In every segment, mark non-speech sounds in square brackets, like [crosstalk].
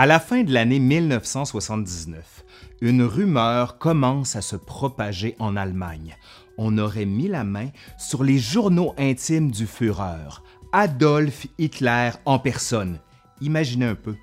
À la fin de l'année 1979, une rumeur commence à se propager en Allemagne. On aurait mis la main sur les journaux intimes du Führer, Adolf Hitler en personne. Imaginez un peu,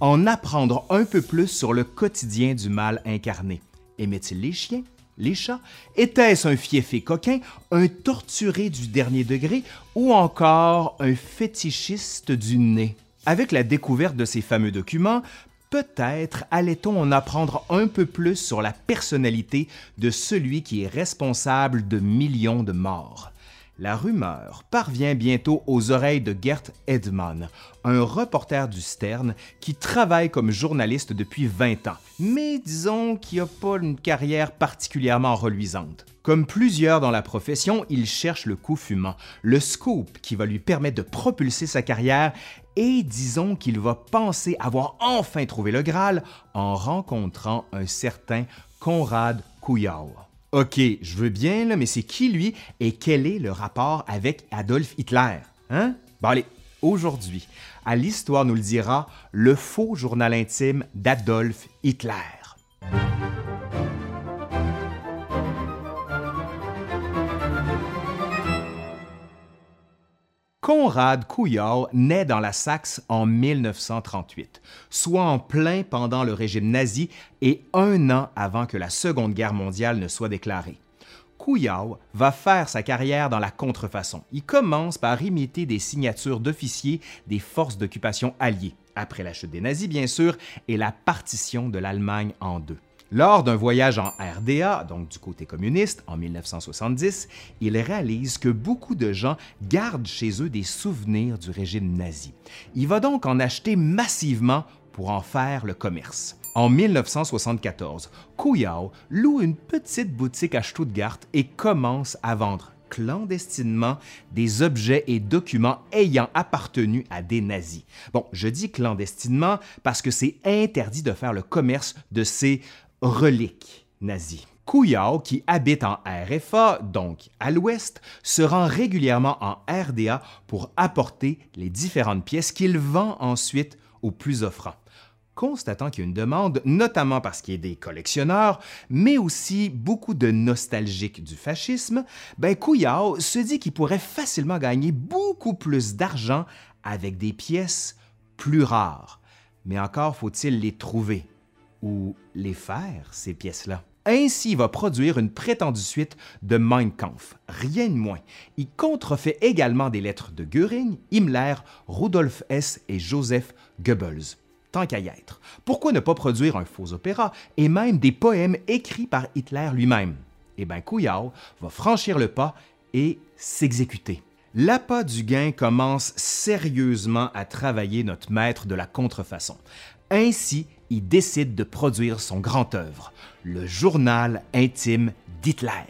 en apprendre un peu plus sur le quotidien du mal incarné. Aimait-il les chiens, les chats? Était-ce un fiefé coquin, un torturé du dernier degré ou encore un fétichiste du nez? Avec la découverte de ces fameux documents, peut-être allait-on en apprendre un peu plus sur la personnalité de celui qui est responsable de millions de morts. La rumeur parvient bientôt aux oreilles de Gert Edman, un reporter du Stern qui travaille comme journaliste depuis 20 ans, mais disons qu'il n'a pas une carrière particulièrement reluisante. Comme plusieurs dans la profession, il cherche le coup fumant, le scoop qui va lui permettre de propulser sa carrière et disons qu'il va penser avoir enfin trouvé le Graal en rencontrant un certain Konrad Kujau. OK, je veux bien, mais c'est qui lui et quel est le rapport avec Adolf Hitler? Hein? Bon, allez, aujourd'hui, à l'Histoire nous le dira, le faux journal intime d'Adolf Hitler. Konrad Kujau naît dans la Saxe en 1938, soit en plein pendant le régime nazi et un an avant que la Seconde Guerre mondiale ne soit déclarée. Kujau va faire sa carrière dans la contrefaçon. Il commence par imiter des signatures d'officiers des forces d'occupation alliées, après la chute des nazis bien sûr, et la partition de l'Allemagne en deux. Lors d'un voyage en RDA, donc du côté communiste, en 1970, il réalise que beaucoup de gens gardent chez eux des souvenirs du régime nazi. Il va donc en acheter massivement pour en faire le commerce. En 1974, Kuyao loue une petite boutique à Stuttgart et commence à vendre clandestinement des objets et documents ayant appartenu à des nazis. Bon, je dis clandestinement parce que c'est interdit de faire le commerce de ces reliques nazies. Kuyao, qui habite en RFA, donc à l'ouest, se rend régulièrement en RDA pour apporter les différentes pièces qu'il vend ensuite aux plus offrants. Constatant qu'il y a une demande, notamment parce qu'il y a des collectionneurs, mais aussi beaucoup de nostalgiques du fascisme, ben se dit qu'il pourrait facilement gagner beaucoup plus d'argent avec des pièces plus rares. Mais encore faut-il les trouver les faire, ces pièces-là. Ainsi, il va produire une prétendue suite de Mein Kampf, rien de moins. Il contrefait également des lettres de Göring, Himmler, Rudolf Hess et Joseph Goebbels. Tant qu'à y être. Pourquoi ne pas produire un faux opéra et même des poèmes écrits par Hitler lui-même? Eh bien, Kuyao va franchir le pas et s'exécuter. L'appât du gain commence sérieusement à travailler notre maître de la contrefaçon. Ainsi, il décide de produire son grand œuvre, le journal intime d'Hitler,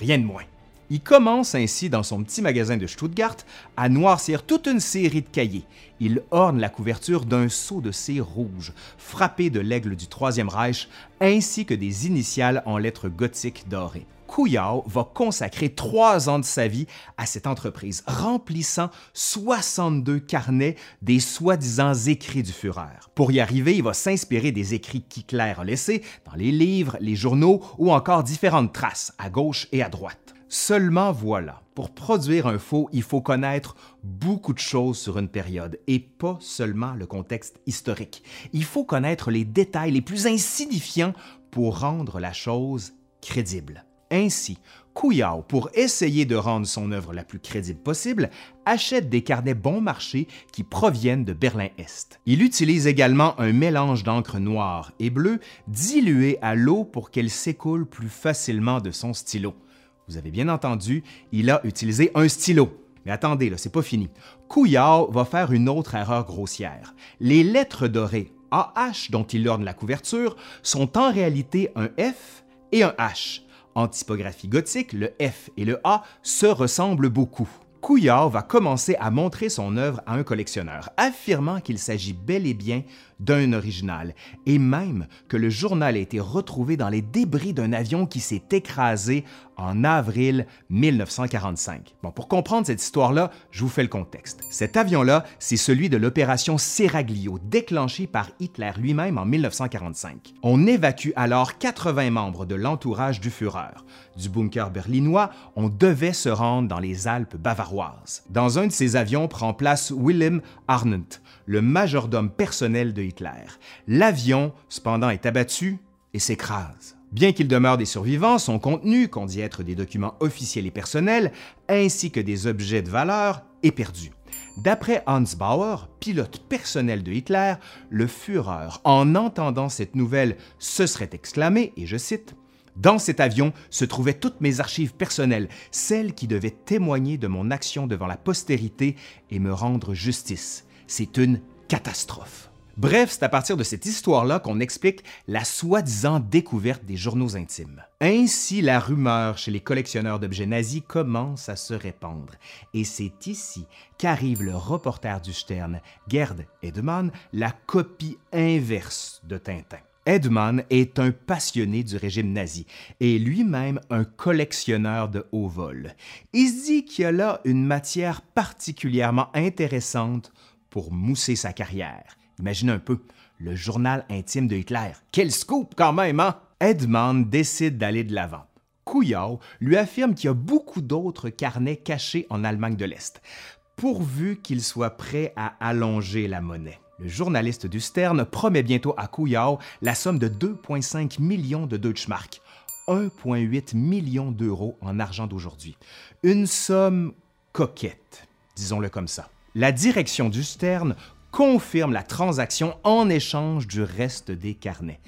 rien de moins. Il commence ainsi dans son petit magasin de Stuttgart à noircir toute une série de cahiers. Il orne la couverture d'un sceau de cire rouge, frappé de l'aigle du Troisième Reich, ainsi que des initiales en lettres gothiques dorées. Kuyao va consacrer trois ans de sa vie à cette entreprise, remplissant 62 carnets des soi-disant écrits du Führer. Pour y arriver, il va s'inspirer des écrits qu'Hitler a laissés dans les livres, les journaux ou encore différentes traces à gauche et à droite. Seulement voilà, pour produire un faux, il faut connaître beaucoup de choses sur une période et pas seulement le contexte historique. Il faut connaître les détails les plus insignifiants pour rendre la chose crédible. Ainsi, Kuyao, pour essayer de rendre son œuvre la plus crédible possible, achète des carnets bon marché qui proviennent de Berlin-Est. Il utilise également un mélange d'encre noire et bleue dilué à l'eau pour qu'elle s'écoule plus facilement de son stylo. Vous avez bien entendu, il a utilisé un stylo. Mais attendez, là, c'est pas fini. Kuyao va faire une autre erreur grossière. Les lettres dorées AH dont il orne la couverture sont en réalité un F et un H. En typographie gothique, le F et le A se ressemblent beaucoup. Couillard va commencer à montrer son œuvre à un collectionneur, affirmant qu'il s'agit bel et bien d'un original, et même que le journal a été retrouvé dans les débris d'un avion qui s'est écrasé en avril 1945. Bon, pour comprendre cette histoire-là, je vous fais le contexte. Cet avion-là, c'est celui de l'opération Seraglio, déclenchée par Hitler lui-même en 1945. On évacue alors 80 membres de l'entourage du Führer. Du bunker berlinois, on devait se rendre dans les Alpes bavaroises. Dans un de ces avions prend place Wilhelm Arndt, le majordome personnel de Hitler. L'avion, cependant, est abattu et s'écrase. Bien qu'il demeure des survivants, son contenu, qu'on dit être des documents officiels et personnels, ainsi que des objets de valeur, est perdu. D'après Hans Bauer, pilote personnel de Hitler, le Führer, en entendant cette nouvelle, se serait exclamé, et je cite, Dans cet avion se trouvaient toutes mes archives personnelles, celles qui devaient témoigner de mon action devant la postérité et me rendre justice. C'est une catastrophe. Bref, c'est à partir de cette histoire-là qu'on explique la soi-disant découverte des journaux intimes. Ainsi, la rumeur chez les collectionneurs d'objets nazis commence à se répandre. Et c'est ici qu'arrive le reporter du Stern, Gerd Edemann, la copie inverse de Tintin. Edman est un passionné du régime nazi et lui-même un collectionneur de haut vol. Il se dit qu'il y a là une matière particulièrement intéressante pour mousser sa carrière. Imaginez un peu, le journal intime de Hitler. Quel scoop quand même, hein? Edmond décide d'aller de l'avant. Kouyaw lui affirme qu'il y a beaucoup d'autres carnets cachés en Allemagne de l'Est, pourvu qu'il soit prêt à allonger la monnaie. Le journaliste du Stern promet bientôt à Kouyaw la somme de 2,5 millions de Deutschmark, 1,8 million d'euros en argent d'aujourd'hui. Une somme coquette, disons-le comme ça. La direction du Stern confirme la transaction en échange du reste des carnets.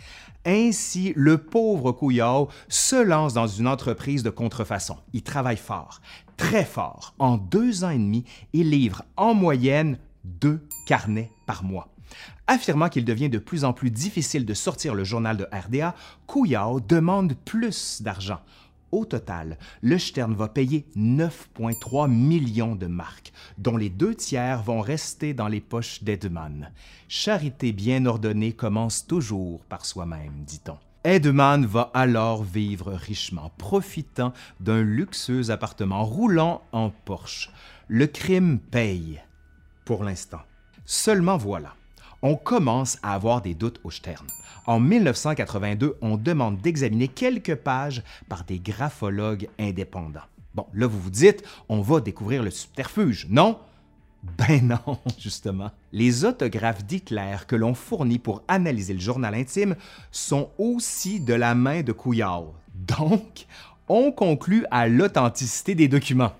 Ainsi, le pauvre Couillard se lance dans une entreprise de contrefaçon. Il travaille fort, très fort. En deux ans et demi, il livre en moyenne deux carnets par mois. Affirmant qu'il devient de plus en plus difficile de sortir le journal de RDA, Couillard demande plus d'argent. Au total, le Stern va payer 9,3 millions de marques, dont les deux tiers vont rester dans les poches d'Edman. Charité bien ordonnée commence toujours par soi-même, dit-on. Edman va alors vivre richement, profitant d'un luxueux appartement roulant en Porsche. Le crime paye, pour l'instant. Seulement voilà, on commence à avoir des doutes au Stern. En 1982, on demande d'examiner quelques pages par des graphologues indépendants. Bon, là, vous vous dites, on va découvrir le subterfuge, non? Ben [laughs] non, justement. Les autographes d'Hitler que l'on fournit pour analyser le journal intime sont aussi de la main de Couillard. Donc, on conclut à l'authenticité des documents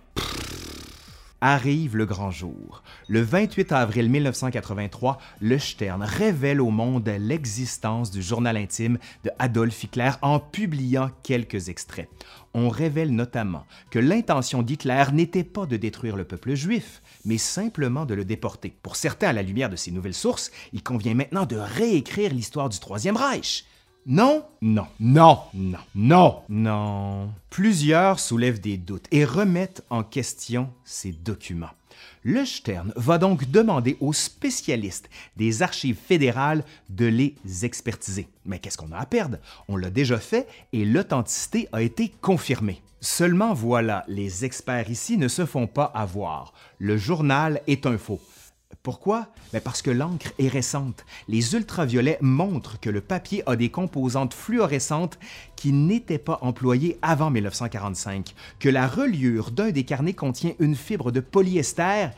arrive le grand jour. Le 28 avril 1983, le Stern révèle au monde l'existence du journal intime de Adolf Hitler en publiant quelques extraits. On révèle notamment que l'intention d'Hitler n'était pas de détruire le peuple juif, mais simplement de le déporter. Pour certains, à la lumière de ces nouvelles sources, il convient maintenant de réécrire l'histoire du Troisième Reich. Non, non, non, non, non, non. Plusieurs soulèvent des doutes et remettent en question ces documents. Le Stern va donc demander aux spécialistes des archives fédérales de les expertiser. Mais qu'est-ce qu'on a à perdre? On l'a déjà fait et l'authenticité a été confirmée. Seulement voilà, les experts ici ne se font pas avoir. Le journal est un faux. Pourquoi? Ben, parce que l'encre est récente. Les ultraviolets montrent que le papier a des composantes fluorescentes qui n'étaient pas employées avant 1945, que la reliure d'un des carnets contient une fibre de polyester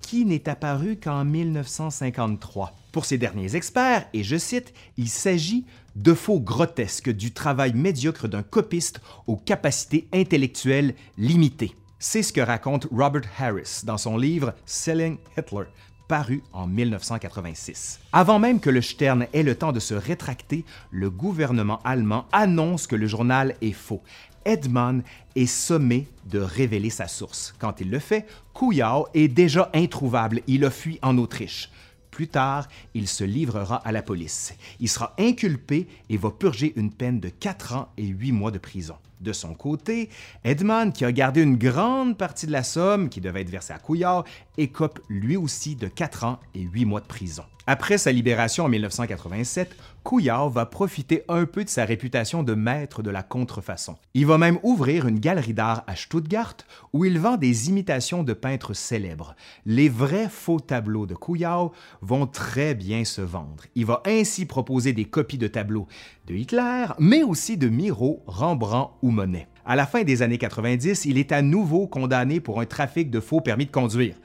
qui n'est apparue qu'en 1953. Pour ces derniers experts, et je cite, il s'agit de faux grotesques du travail médiocre d'un copiste aux capacités intellectuelles limitées. C'est ce que raconte Robert Harris dans son livre Selling Hitler, paru en 1986. Avant même que le Stern ait le temps de se rétracter, le gouvernement allemand annonce que le journal est faux. Edman est sommé de révéler sa source. Quand il le fait, Kouyaw est déjà introuvable. Il a fui en Autriche. Plus tard, il se livrera à la police. Il sera inculpé et va purger une peine de 4 ans et 8 mois de prison. De son côté, Edmond, qui a gardé une grande partie de la somme qui devait être versée à Couillard, écope lui aussi de 4 ans et 8 mois de prison. Après sa libération en 1987, Couillard va profiter un peu de sa réputation de maître de la contrefaçon. Il va même ouvrir une galerie d'art à Stuttgart où il vend des imitations de peintres célèbres. Les vrais faux tableaux de Couillard vont très bien se vendre. Il va ainsi proposer des copies de tableaux de Hitler, mais aussi de Miro, Rembrandt ou Monet. À la fin des années 90, il est à nouveau condamné pour un trafic de faux permis de conduire.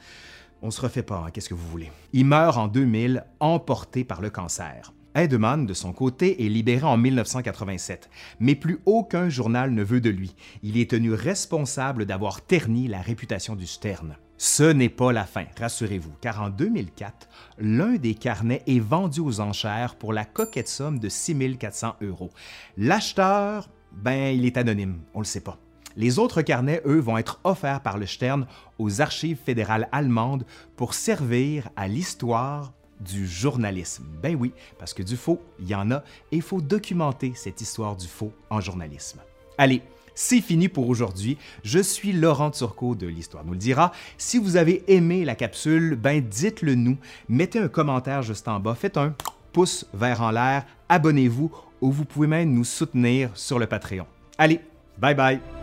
On se refait pas, hein, qu'est-ce que vous voulez. Il meurt en 2000, emporté par le cancer. Heidemann, de son côté, est libéré en 1987, mais plus aucun journal ne veut de lui. Il est tenu responsable d'avoir terni la réputation du Stern. Ce n'est pas la fin, rassurez-vous, car en 2004, l'un des carnets est vendu aux enchères pour la coquette somme de 6400 euros. L'acheteur, ben, il est anonyme, on le sait pas. Les autres carnets, eux, vont être offerts par le Stern aux archives fédérales allemandes pour servir à l'histoire du journalisme. Ben oui, parce que du faux, il y en a et il faut documenter cette histoire du faux en journalisme. Allez, c'est fini pour aujourd'hui. Je suis Laurent Turcot de l'Histoire nous le dira. Si vous avez aimé la capsule, ben dites-le nous. Mettez un commentaire juste en bas. Faites un pouce vert en l'air. Abonnez-vous ou vous pouvez même nous soutenir sur le Patreon. Allez, bye bye!